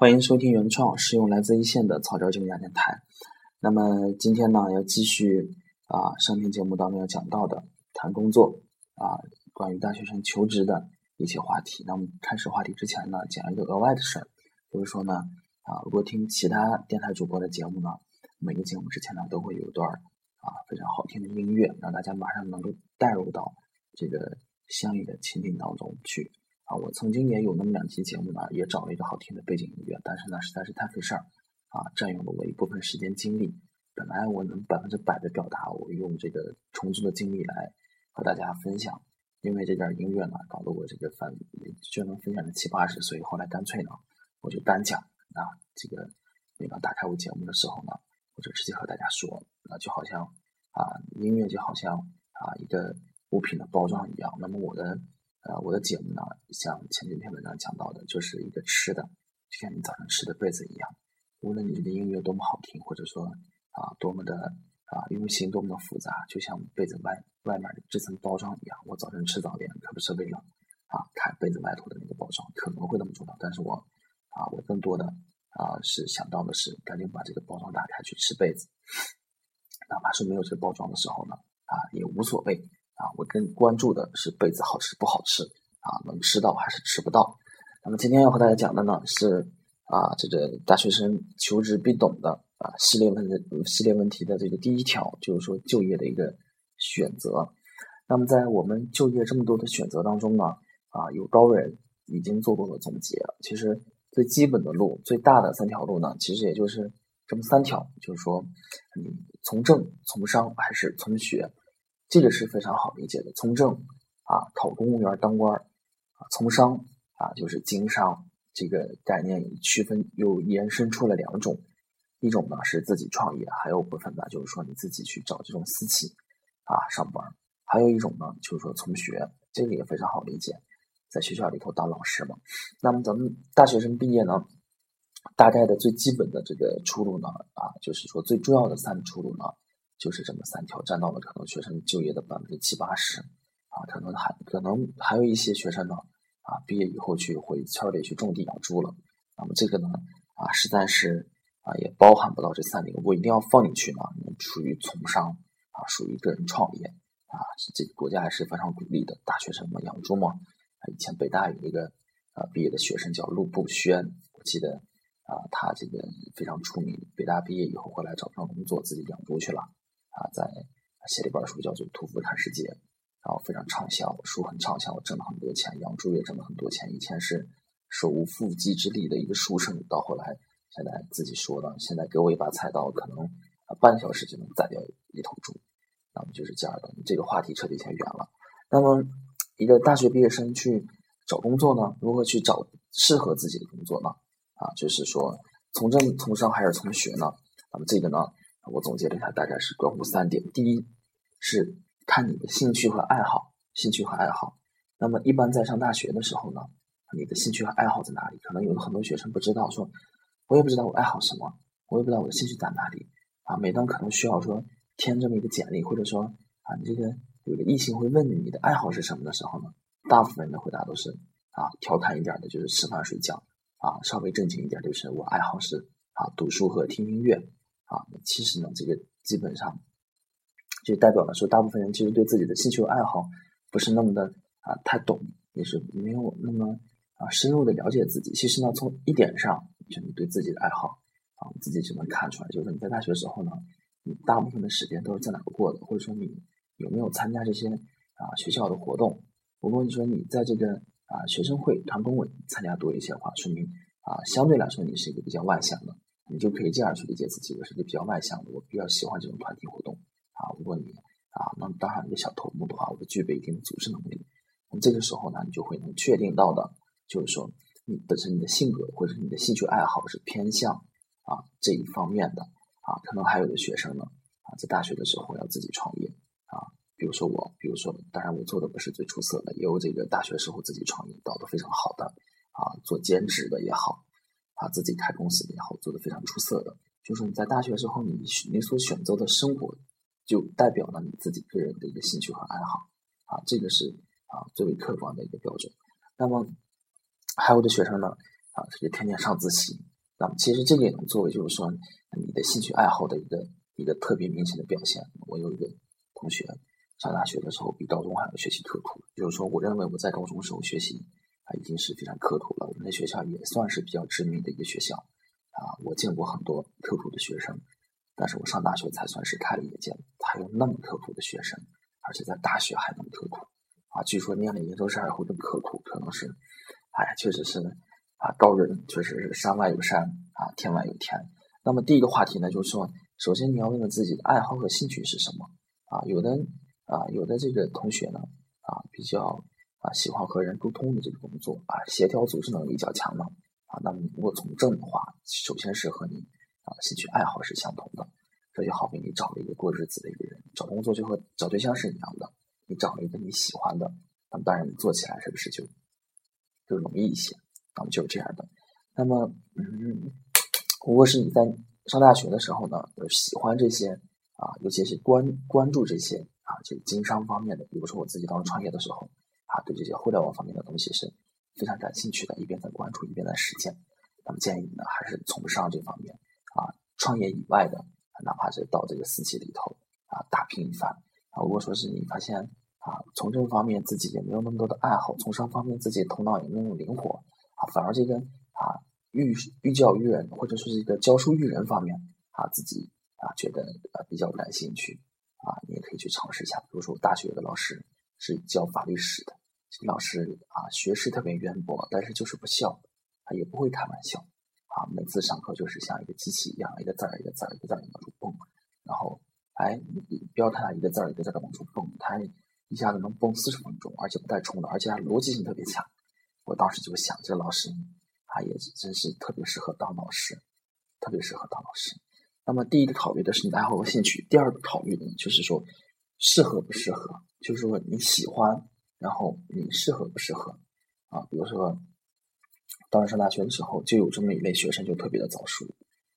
欢迎收听原创，是用来自一线的草根经典电台。那么今天呢，要继续啊上篇节目当中要讲到的谈工作啊，关于大学生求职的一些话题。那么开始话题之前呢，讲一个额外的事儿，就是说呢啊，如果听其他电台主播的节目呢，每个节目之前呢都会有一段啊非常好听的音乐，让大家马上能够带入到这个相应的情景当中去。啊，我曾经也有那么两期节目呢，也找了一个好听的背景音乐，但是呢，实在是太费事儿，啊，占用了我一部分时间精力。本来我能百分之百的表达，我用这个充足的精力来和大家分享，因为这点音乐呢，搞得我这个反就能分享的七八十，所以后来干脆呢，我就单讲啊，这个每当打开我节目的时候呢，我就直接和大家说，那就好像啊，音乐就好像啊一个物品的包装一样，那么我的。呃，我的节目呢，像前几篇文章讲到的，就是一个吃的，就像你早上吃的被子一样。无论你这个音乐多么好听，或者说啊多么的啊用心多么的复杂，就像被子外外面的这层包装一样。我早晨吃早点可不是为了啊看被子外头的那个包装，可能会那么重要，但是我啊我更多的啊是想到的是赶紧把这个包装打开去吃被子，哪怕是没有这个包装的时候呢啊也无所谓。啊，我更关注的是被子好吃不好吃啊，能吃到还是吃不到？那么今天要和大家讲的呢是啊，这个大学生求职必懂的啊系列问的系列问题的这个第一条，就是说就业的一个选择。那么在我们就业这么多的选择当中呢，啊，有高人已经做过了总结。其实最基本的路，最大的三条路呢，其实也就是这么三条，就是说你从政、从商还是从学。这个是非常好理解的，从政啊，考公务员当官儿啊，从商啊，就是经商这个概念区分又延伸出了两种，一种呢是自己创业，还有部分呢就是说你自己去找这种私企啊上班，还有一种呢就是说从学，这个也非常好理解，在学校里头当老师嘛。那么咱们大学生毕业呢，大概的最基本的这个出路呢啊，就是说最重要的三个出路呢。就是这么三条，占到了可能学生就业的百分之七八十，啊，可能还可能还有一些学生呢，啊，毕业以后去回村里去种地养猪了，那么这个呢，啊，实在是啊也包含不到这三点，我一定要放进去呢，属于从商，啊，属于个人创业，啊，这个国家还是非常鼓励的，大学生嘛养猪嘛，啊，以前北大有一个啊毕业的学生叫陆步轩，我记得啊他这个非常出名，北大毕业以后回来找不上工作，自己养猪去了。啊，在写了一本书，叫做《屠夫看世界》，然后非常畅销，书很畅销，我挣了很多钱，养猪也挣了很多钱。以前是手无缚鸡之力的一个书生，到后来现在自己说了，现在给我一把菜刀，可能半小时就能宰掉一头猪。那么就是这样的，这个话题扯得有点远了。那么一个大学毕业生去找工作呢，如何去找适合自己的工作呢？啊，就是说从政、从商还是从学呢？那么这个呢？我总结了一下，大概是关乎三点。第一是看你的兴趣和爱好，兴趣和爱好。那么一般在上大学的时候呢，你的兴趣和爱好在哪里？可能有的很多学生不知道，说我也不知道我爱好什么，我也不知道我的兴趣在哪里啊。每当可能需要说填这么一个简历，或者说啊，你这个有的异性会问你你的爱好是什么的时候呢，大部分人的回答都是啊，调侃一点的就是吃饭睡觉啊，稍微正经一点就是我爱好是啊，读书和听音乐。啊，其实呢，这个基本上就代表了说，大部分人其实对自己的兴趣爱好不是那么的啊太懂，也是没有那么啊深入的了解自己。其实呢，从一点上，就你对自己的爱好啊，自己就能看出来，就是你在大学时候呢，你大部分的时间都是在哪过的，或者说你有没有参加这些啊学校的活动。如果你说你在这个啊学生会、团工委参加多一些的话，说明啊相对来说你是一个比较外向的。你就可以这样去理解自己，我是个比较外向的，我比较喜欢这种团体活动啊。如果你啊能当上一个小头目的话，我具备一定的组织能力。那这个时候呢，你就会能确定到的，就是说你本身你的性格或者你的兴趣爱好是偏向啊这一方面的啊。可能还有的学生呢啊，在大学的时候要自己创业啊。比如说我，比如说当然我做的不是最出色的，也有这个大学时候自己创业搞得非常好的啊，做兼职的也好。啊，自己开公司也好，做的非常出色的，就是你在大学时候，你你所选择的生活，就代表了你自己个人的一个兴趣和爱好，啊，这个是啊最为客观的一个标准。那么还有的学生呢，啊，他就天天上自习，那么其实这个也能作为就是说你的兴趣爱好的一个一个特别明显的表现。我有一个同学上大学的时候比高中还要学习特苦，就是说我认为我在高中时候学习已经是非常刻苦了。我们的学校也算是比较知名的一个学校啊，我见过很多刻苦的学生，但是我上大学才算是开了眼界，还有那么刻苦的学生，而且在大学还那么刻苦啊！据说念了研究生还会更刻苦，可能是，哎，确实是。啊，高人确实是山外有山啊，天外有天。那么第一个话题呢，就是说，首先你要问问自己的爱好和兴趣是什么啊？有的啊，有的这个同学呢啊，比较啊喜欢和人沟通的这个工作啊，协调组织能力较强的啊。那么你如果从政的话，首先是和你啊兴趣爱好是相同的。这就好比你找了一个过日子的一个人，找工作就和找对象是一样的。你找了一个你喜欢的，那么当然你做起来是不是就就容易一些？那么就是这样的。那么，嗯，如果是你在上大学的时候呢，就喜欢这些啊，尤其是关关注这些啊，这个经商方面的，比如说我自己当时创业的时候啊，对这些互联网方面的东西是非常感兴趣的，一边在关注，一边在实践。那么建议你呢，还是从上这方面啊，创业以外的，哪怕是到这个私企里头啊，打拼一番啊。如果说是你发现啊，从政方面自己也没有那么多的爱好，从商方面自己头脑也没有那么灵活。啊，反而这个啊寓寓教于人，或者说是一个教书育人方面啊，自己啊觉得啊比较感兴趣啊，你也可以去尝试一下。比如说，大学的老师是教法律史的，这个老师啊学识特别渊博，但是就是不笑，他也不会开玩笑啊，每次上课就是像一个机器一样，一个字儿一个字儿一个字儿往出蹦，然后哎，你不要看他一个字儿一个字儿往出蹦，他一下子能蹦四十分钟，而且不带重的，而且他逻辑性特别强。我当时就想，这老师他也真是特别适合当老师，特别适合当老师。那么，第一个考虑的是你爱好和兴趣，第二个考虑的就是说适合不适合，就是说你喜欢，然后你适合不适合啊？比如说，当时上大学的时候，就有这么一类学生，就特别的早熟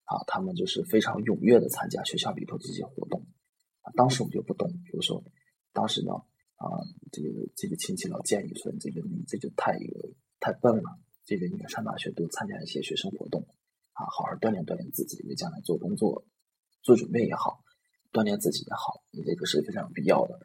啊，他们就是非常踊跃的参加学校里头这些活动啊。当时我们就不懂，比如说，当时呢啊，这个这个亲戚老建议说，这个你这就太有。太笨了，这个你上大学多参加一些学生活动，啊，好好锻炼锻炼自己，为将来做工作做准备也好，锻炼自己也好，你这个是非常有必要的。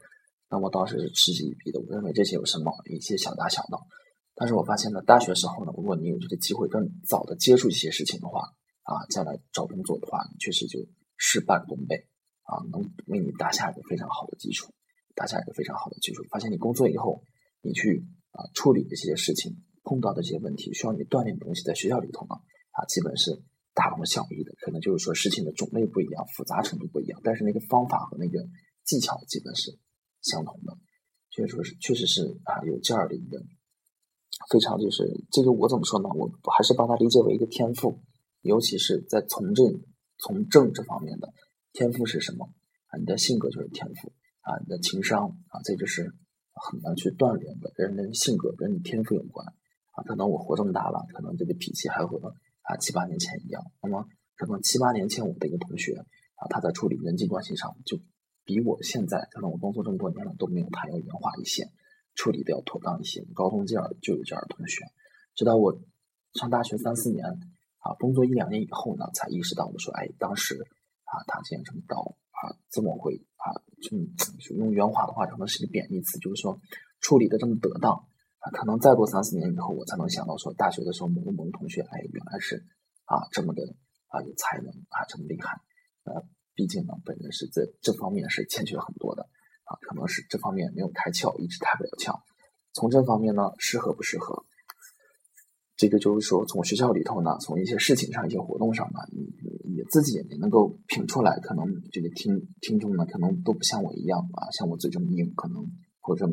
那我当时是嗤之以鼻的，我认为这些有什么一些小打小闹。但是我发现呢，大学时候呢，如果你有这个机会更早的接触一些事情的话，啊，再来找工作的话，你确实就事半功倍，啊，能为你打下一个非常好的基础，打下一个非常好的基础。发现你工作以后，你去啊处理这些事情。碰到的这些问题需要你锻炼的东西，在学校里头呢，啊，基本是大同小异的，可能就是说事情的种类不一样，复杂程度不一样，但是那个方法和那个技巧基本是相同的，所以说是确实是啊，有这样的一个非常就是这个我怎么说呢？我还是把它理解为一个天赋，尤其是在从政从政这方面的天赋是什么啊？你的性格就是天赋啊，你的情商啊，这就是很难去锻炼的，人的性格跟你天赋有关啊。可能我活这么大了，可能这个脾气还和啊七八年前一样。那么可能七八年前我的一个同学啊，他在处理人际关系上就比我现在，可能我工作这么多年了都没有他要圆滑一些，处理的要妥当一些。高中这样就有这样的同学，直到我上大学三四年啊，工作一两年以后呢，才意识到我说，哎，当时啊他竟然这么高啊，这么会啊，就用圆滑的话可能是个贬义词，就是说处理的这么得当。啊，可能再过三四年以后，我才能想到说，大学的时候某个某个同学，哎，原来是啊这么的啊有才能啊这么厉害。呃，毕竟呢，本人是在这方面是欠缺很多的啊，可能是这方面没有开窍，一直开不了窍。从这方面呢，适合不适合？这个就是说，从学校里头呢，从一些事情上、一些活动上呢，你你自己也能够品出来。可能这个听听众呢，可能都不像我一样啊，像我嘴这么硬，可能或者。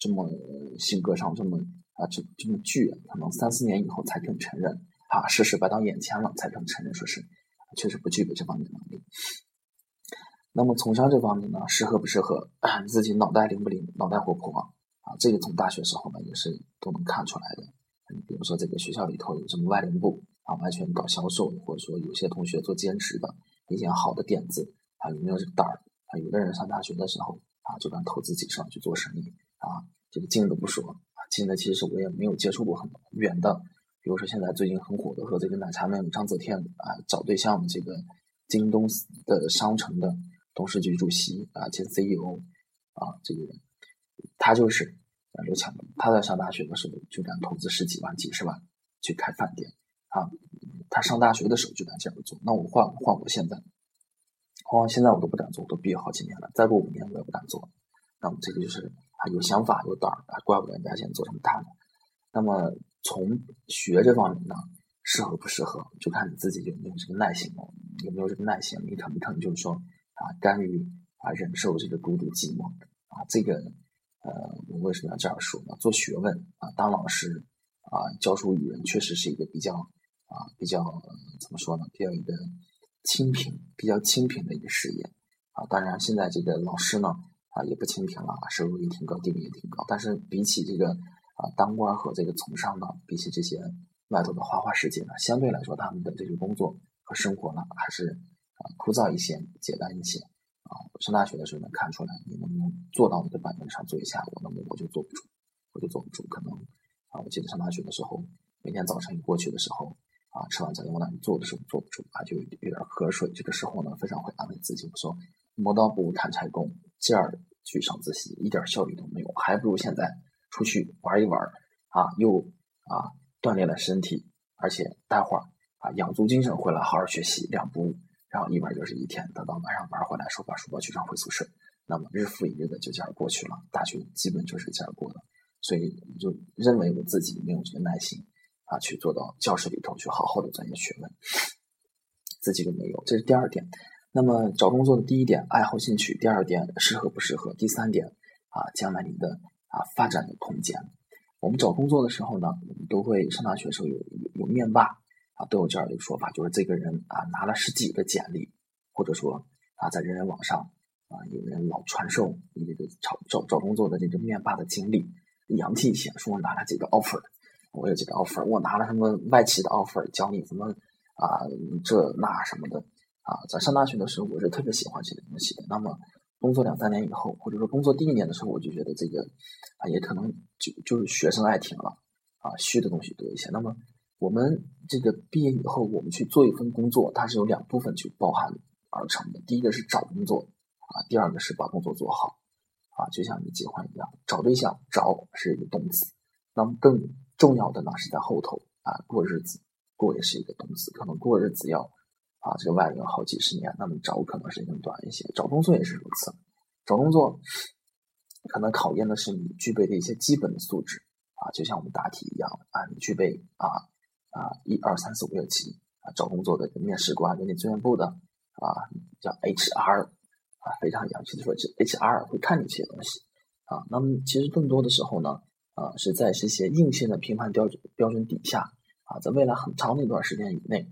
这么性格上这么啊，这这么倔，可能三四年以后才肯承认啊，事实摆到眼前了才肯承认，说是确实不具备这方面能力。那么从商这方面呢，适合不适合？自己脑袋灵不灵？脑袋活不活？啊，这个从大学时候呢也是都能看出来的。你比如说这个学校里头有什么外联部啊，完全搞销售，或者说有些同学做兼职的，一些好的点子啊，有没有这个胆儿？啊，有的人上大学的时候啊，就敢投自己上去做生意。啊，这个近的不说啊，近的其实我也没有接触过很远的比如说现在最近很火的说这个奶茶妹张泽天啊找对象的这个京东的商城的董事局主席啊兼 CEO 啊这个人，他就是啊刘强东。他在上大学的时候就敢投资十几万、几十万去开饭店啊。他上大学的时候就敢这样做。那我换换我现在，换现在我都不敢做，我都毕业好几年了，再过五年我也不敢做。那么这个就是啊有想法有胆儿啊，怪不得人家现在做这么大呢。那么从学这方面呢，适合不适合，就看你自己有没有这个耐心了，有没有这个耐心，你肯不肯就是说啊，甘于啊忍受这个孤独寂寞啊？这个呃，我为什么要这样说呢？做学问啊，当老师啊，教书育人，确实是一个比较啊比较怎么说呢？比较一个清贫、比较清贫的一个事业啊。当然，现在这个老师呢。啊，也不清贫了，收入也挺高，地位也挺高。但是比起这个啊，当官和这个从商呢，比起这些外头的花花世界呢，相对来说，他们的这个工作和生活呢，还是枯燥一些，简单一些。啊，上大学的时候能看出来，你能不能做到那个板凳上坐一下，我能不能我就坐不住，我就坐不住。可能啊，我记得上大学的时候，每天早晨一过去的时候，啊，吃完早点往那里坐的时候坐不住，啊，就有点瞌睡。这个时候呢，非常会安慰自己，我说磨刀不误砍柴工，劲儿。去上自习一点效率都没有，还不如现在出去玩一玩啊，又啊锻炼了身体，而且待会儿啊养足精神回来好好学习，两不误，然后一玩就是一天，等到晚上玩回来，收把书包去上回宿舍，那么日复一日的就这样过去了。大学基本就是这样过的，所以我就认为我自己没有这个耐心啊，去做到教室里头去好好的钻研学问，自己就没有，这是第二点。那么找工作的第一点，爱好兴趣；第二点，适合不适合；第三点，啊，将来你的啊发展的空间。我们找工作的时候呢，我们都会上大学时候有有面霸啊，都有这样一个说法，就是这个人啊拿了十几个简历，或者说啊在人人网上啊有人老传授你这个找找找工作的这个面霸的经历，洋气一些，说我拿了几个 offer，我有几个 offer，我拿了什么外企的 offer，教你怎么啊这那什么的。啊，在上大学的时候，我是特别喜欢这个东西的。那么，工作两三年以后，或者说工作第一年的时候，我就觉得这个啊，也可能就就是学生爱听了啊，虚的东西多一些。那么，我们这个毕业以后，我们去做一份工作，它是由两部分去包含而成的。第一个是找工作啊，第二个是把工作做好啊，就像你结婚一样，找对象找是一个动词，那么更重要的呢是在后头啊，过日子过也是一个动词，可能过日子要。啊，这个外人好几十年，那么找可能时间短一些。找工作也是如此，找工作可能考验的是你具备的一些基本的素质啊，就像我们答题一样啊，你具备啊啊一二三四五六七啊，找工作的面试官、人力资源部的啊叫 HR 啊，非常洋气的说，这 HR 会看你这些东西啊。那么其实更多的时候呢，啊是在这些硬性的评判标准标准底下啊，在未来很长的一段时间以内。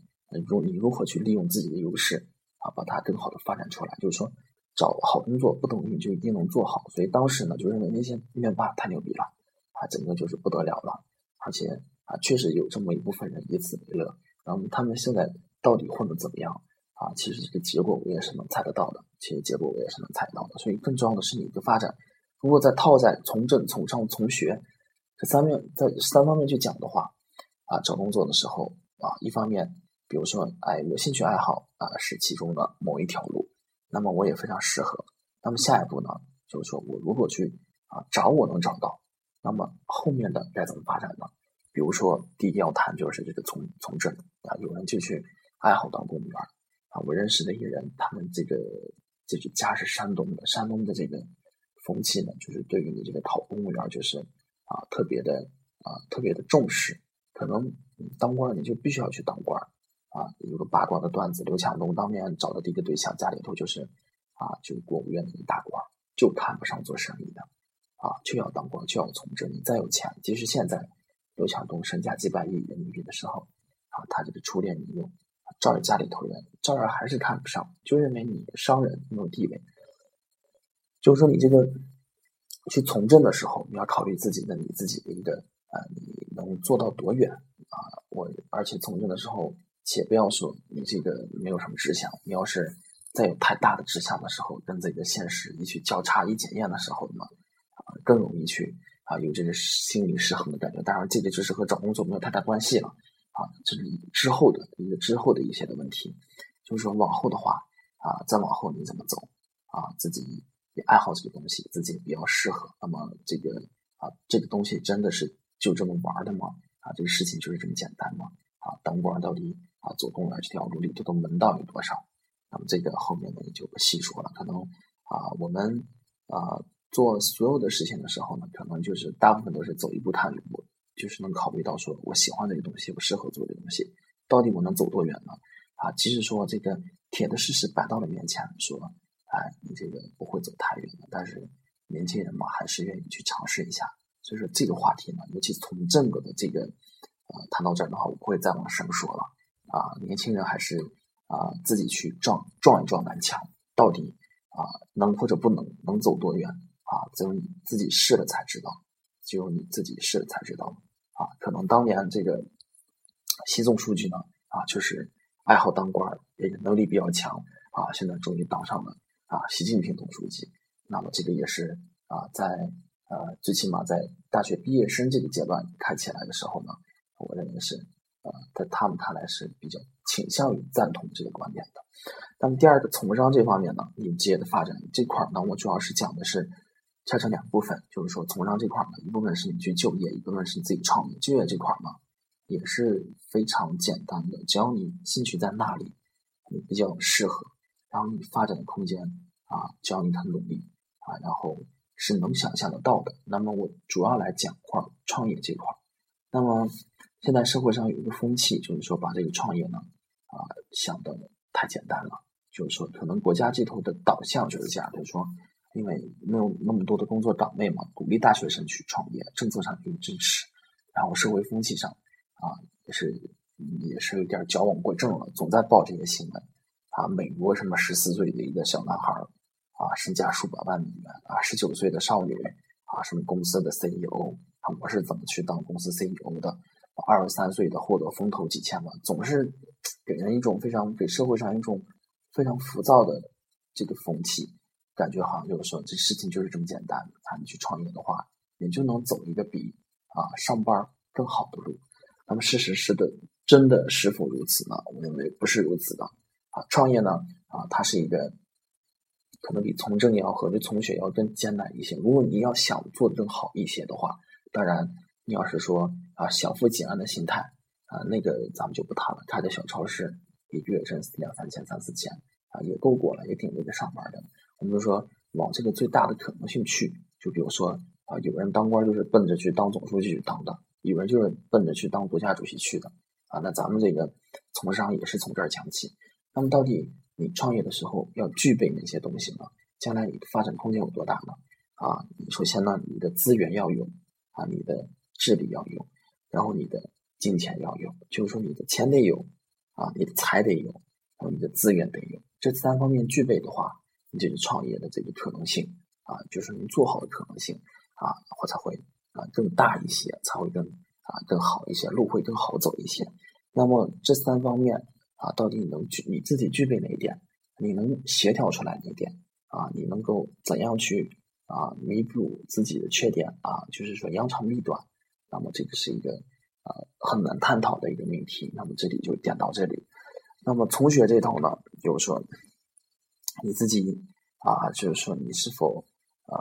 如你如何去利用自己的优势啊，把它更好的发展出来？就是说，找好工作不等于你就一定能做好。所以当时呢，就认为那些面霸太牛逼了啊，整个就是不得了了。而且啊，确实有这么一部分人以此为乐。然后他们现在到底混得怎么样啊？其实这个结果我也是能猜得到的。其实结果我也是能猜到的。所以更重要的是你的发展。如果再套在从政、从商、从学这三面，在三方面去讲的话啊，找工作的时候啊，一方面。比如说，哎，有兴趣爱好啊，是其中的某一条路，那么我也非常适合。那么下一步呢，就是说我如果去啊找，我能找到，那么后面的该怎么发展呢？比如说，第一要谈就是这个从从政啊，有人就去爱好当公务员啊。我认识的一个人，他们这个这个家是山东的，山东的这个风气呢，就是对于你这个考公务员，就是啊特别的啊特别的重视，可能当官你就必须要去当官。啊，有个八卦的段子，刘强东当年找的第一个对象，家里头就是啊，就是国务院的一大官，就看不上做生意的，啊，就要当官，就要从政。你再有钱，即使现在刘强东身价几百亿人民币的时候，啊，他这个初恋女友，照着家里头人，照样还是看不上，就认为你商人没有地位。就是说，你这个去从政的时候，你要考虑自己的你自己的一个啊，你能做到多远啊？我而且从政的时候。且不要说你这个没有什么志向，你要是再有太大的志向的时候，跟自己的现实一去交叉、一检验的时候呢，啊，更容易去啊有这个心理失衡的感觉。当然，这个就是和找工作没有太大关系了啊，这是之后的一个之后的一些的问题。就是说往后的话啊，再往后你怎么走啊？自己也爱好这个东西，自己比较适合。那么这个啊，这个东西真的是就这么玩的吗？啊，这个事情就是这么简单吗？啊，当官到底啊，做公务员这条路里头的门道有多少？那么这个后面呢也就不细说了。可能啊，我们啊做所有的事情的时候呢，可能就是大部分都是走一步看一步，就是能考虑到说我喜欢这个东西，我适合做这个东西，到底我能走多远呢？啊，即使说这个铁的事实摆到了面前，说哎，你这个不会走太远的，但是年轻人嘛，还是愿意去尝试一下。所以说这个话题呢，尤其从整个的这个呃谈到这儿的话，我不会再往深说了。啊，年轻人还是啊自己去撞撞一撞南墙，到底啊能或者不能，能走多远啊，只有你自己试了才知道，只有你自己试了才知道。啊，可能当年这个习总书记呢，啊就是爱好当官，也能力比较强啊，现在终于当上了啊习近平总书记。那么这个也是啊在。呃，最起码在大学毕业生这个阶段看起来的时候呢，我认为是呃，在他们看来是比较倾向于赞同这个观点的。那么第二个从商这方面呢，你职业的发展这块儿呢，我主要是讲的是拆成两部分，就是说从商这块儿呢，一部分是你去就业，一部分是你自己创业。就业这块儿呢，也是非常简单的，只要你兴趣在那里，你比较适合，然后你发展的空间啊，只要你很努力啊，然后。是能想象得到的。那么我主要来讲块创业这块。那么现在社会上有一个风气，就是说把这个创业呢啊想的太简单了。就是说可能国家这头的导向就是这样，就是说因为没有那么多的工作岗位嘛，鼓励大学生去创业，政策上给予支持。然后社会风气上啊也是也是有点矫枉过正了，总在报这些新闻啊，美国什么十四岁的一个小男孩。啊，身价数百万美元啊，十九岁的少女啊，什么公司的 CEO 啊，我是怎么去当公司 CEO 的？二十三岁的获得风投几千万，总是给人一种非常给社会上一种非常浮躁的这个风气，感觉好像就是说这事情就是这么简单。啊，你去创业的话，你就能走一个比啊上班更好的路。那么事实是的，真的是否如此呢？我认为不是如此的。啊，创业呢啊，它是一个。可能比从政要或者从学要更艰难一些。如果你要想做的更好一些的话，当然你要是说啊小富即安的心态啊，那个咱们就不谈了。开个小超市，一个月挣两三千、三四千啊，也够过了，也挺那个上班的。我们就说往这个最大的可能性去，就比如说啊，有人当官就是奔着去当总书记去当的，有人就是奔着去当国家主席去的啊。那咱们这个从商也是从这儿讲起。那么到底？你创业的时候要具备哪些东西呢？将来你的发展空间有多大呢？啊，首先呢，你的资源要有，啊，你的智力要有，然后你的金钱要有，就是说你的钱得有，啊，你的财得有，然后你的资源得有，这三方面具备的话，这个创业的这个可能性，啊，就是能做好的可能性，啊，或才会啊更大一些，才会更啊更好一些，路会更好走一些。那么这三方面。啊，到底你能具你自己具备哪一点？你能协调出来哪一点？啊，你能够怎样去啊弥补自己的缺点？啊，就是说扬长避短。那么这个是一个啊很难探讨的一个命题。那么这里就点到这里。那么从学这头呢，就是说你自己啊，就是说你是否啊？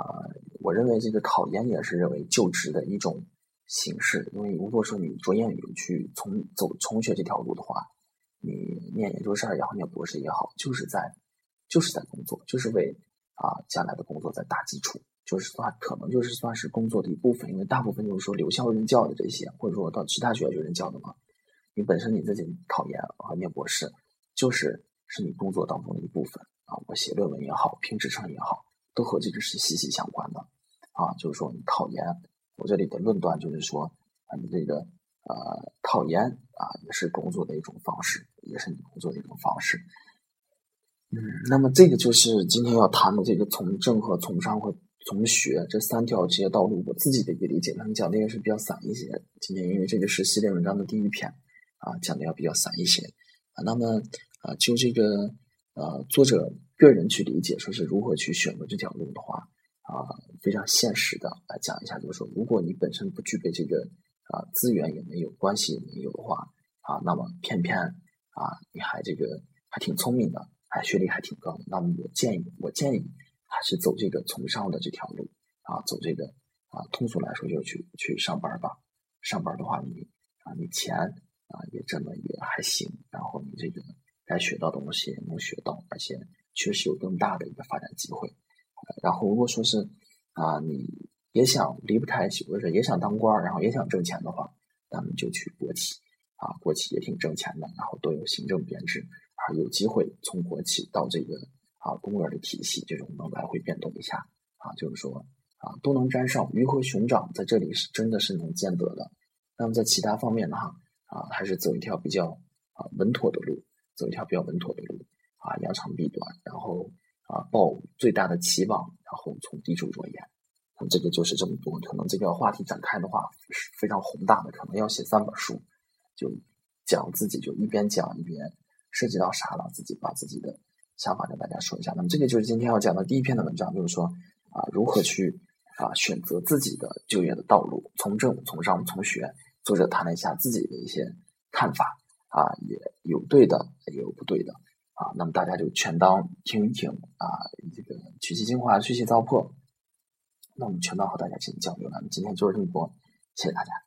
我认为这个考研也是认为就职的一种形式。因为如果说你着眼于去从走从学这条路的话，你念研究生也好，念博士也好，就是在就是在工作，就是为啊将来的工作在打基础，就是算可能就是算是工作的一部分，因为大部分就是说留校任教的这些，或者说到其他学校去任教的嘛。你本身你自己考研和念博士，就是是你工作当中的一部分啊。我写论文也好，评职称也好，都和这个是息息相关的啊。就是说你考研，我这里的论断就是说啊，你这个。呃，考研啊，也是工作的一种方式，也是你工作的一种方式。嗯，那么这个就是今天要谈的这个从政和从商和从学这三条职业道路，我自己的一个理解。可能讲的也是比较散一些。今天因为这个是系列文章的第一篇啊，讲的要比较散一些啊。那么啊，就这个呃作者个人去理解，说是如何去选择这条路的话啊非常现实的来讲一下，就是说，如果你本身不具备这个啊资源也没有关系也没有的话啊，那么偏偏啊你还这个还挺聪明的，还学历还挺高的，那么我建议我建议还是走这个从商的这条路啊，走这个啊通俗来说就是去去上班吧。上班的话，你啊你钱啊也挣的也还行，然后你这个该学到的东西能学到，而且确实有更大的一个发展机会。然后如果说是啊你也想离不开，或者说也想当官，然后也想挣钱的话，咱们就去国企啊，国企也挺挣钱的，然后都有行政编制，啊有机会从国企到这个啊公务员的体系，这种能来回变动一下啊，就是说。啊，都能沾上，鱼和熊掌在这里是真的是能兼得的。那么在其他方面呢，哈啊，还是走一条比较啊稳妥的路，走一条比较稳妥的路啊，扬长避短，然后啊抱最大的期望，然后从低处着眼。那这个就是这么多，可能这个话题展开的话是非常宏大的，可能要写三本书，就讲自己就一边讲一边涉及到啥了，自己把自己的想法跟大家说一下。那么这个就是今天要讲的第一篇的文章，就是说啊如何去。啊，选择自己的就业的道路，从政、从商、从学。作者谈了一下自己的一些看法，啊，也有对的，也有不对的，啊，那么大家就全当听一听，啊，这个取其精华，去其糟粕，那我们全当和大家进行交流。那么今天就是这么多，谢谢大家。